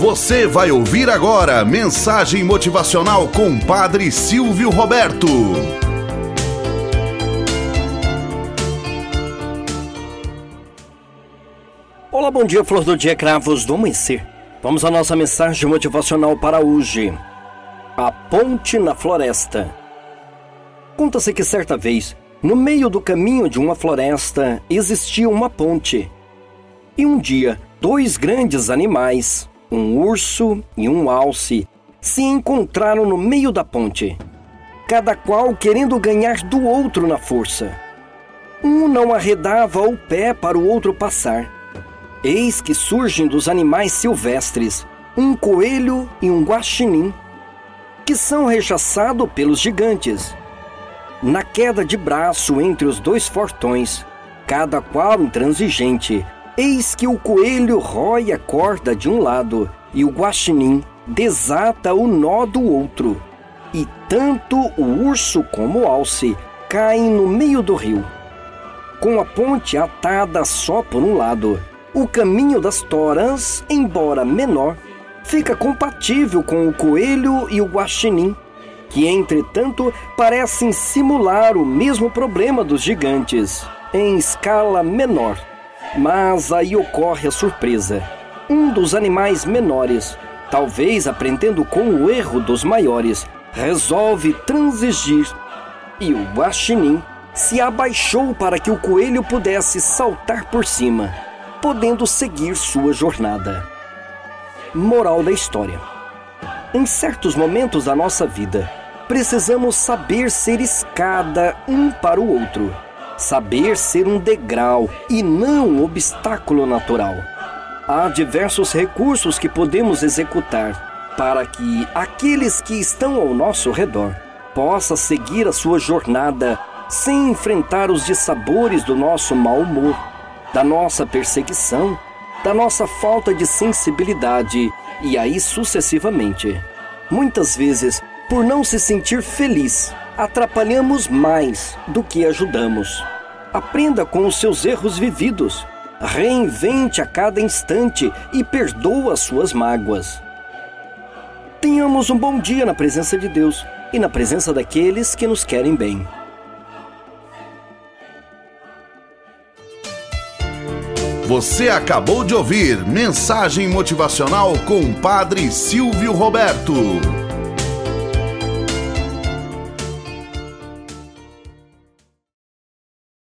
Você vai ouvir agora mensagem motivacional com Padre Silvio Roberto. Olá, bom dia, flor do dia, cravos do amanhecer. Vamos à nossa mensagem motivacional para hoje. A ponte na floresta. Conta-se que certa vez, no meio do caminho de uma floresta, existia uma ponte. E um dia, dois grandes animais, um urso e um alce se encontraram no meio da ponte, cada qual querendo ganhar do outro na força. Um não arredava o pé para o outro passar. Eis que surgem dos animais silvestres um coelho e um guaxinim, que são rechaçados pelos gigantes. Na queda de braço entre os dois fortões, cada qual intransigente, Eis que o coelho rói a corda de um lado e o guaxinim desata o nó do outro. E tanto o urso como o alce caem no meio do rio. Com a ponte atada só por um lado, o caminho das toras, embora menor, fica compatível com o coelho e o guaxinim, que entretanto parecem simular o mesmo problema dos gigantes, em escala menor. Mas aí ocorre a surpresa. Um dos animais menores, talvez aprendendo com o erro dos maiores, resolve transigir e o guaxinim se abaixou para que o coelho pudesse saltar por cima, podendo seguir sua jornada. Moral da história: Em certos momentos da nossa vida, precisamos saber ser escada um para o outro saber ser um degrau e não um obstáculo natural. Há diversos recursos que podemos executar para que aqueles que estão ao nosso redor possam seguir a sua jornada sem enfrentar os dissabores do nosso mau humor, da nossa perseguição, da nossa falta de sensibilidade e aí sucessivamente. Muitas vezes, por não se sentir feliz, atrapalhamos mais do que ajudamos. Aprenda com os seus erros vividos. Reinvente a cada instante e perdoa as suas mágoas. Tenhamos um bom dia na presença de Deus e na presença daqueles que nos querem bem. Você acabou de ouvir Mensagem Motivacional com Padre Silvio Roberto.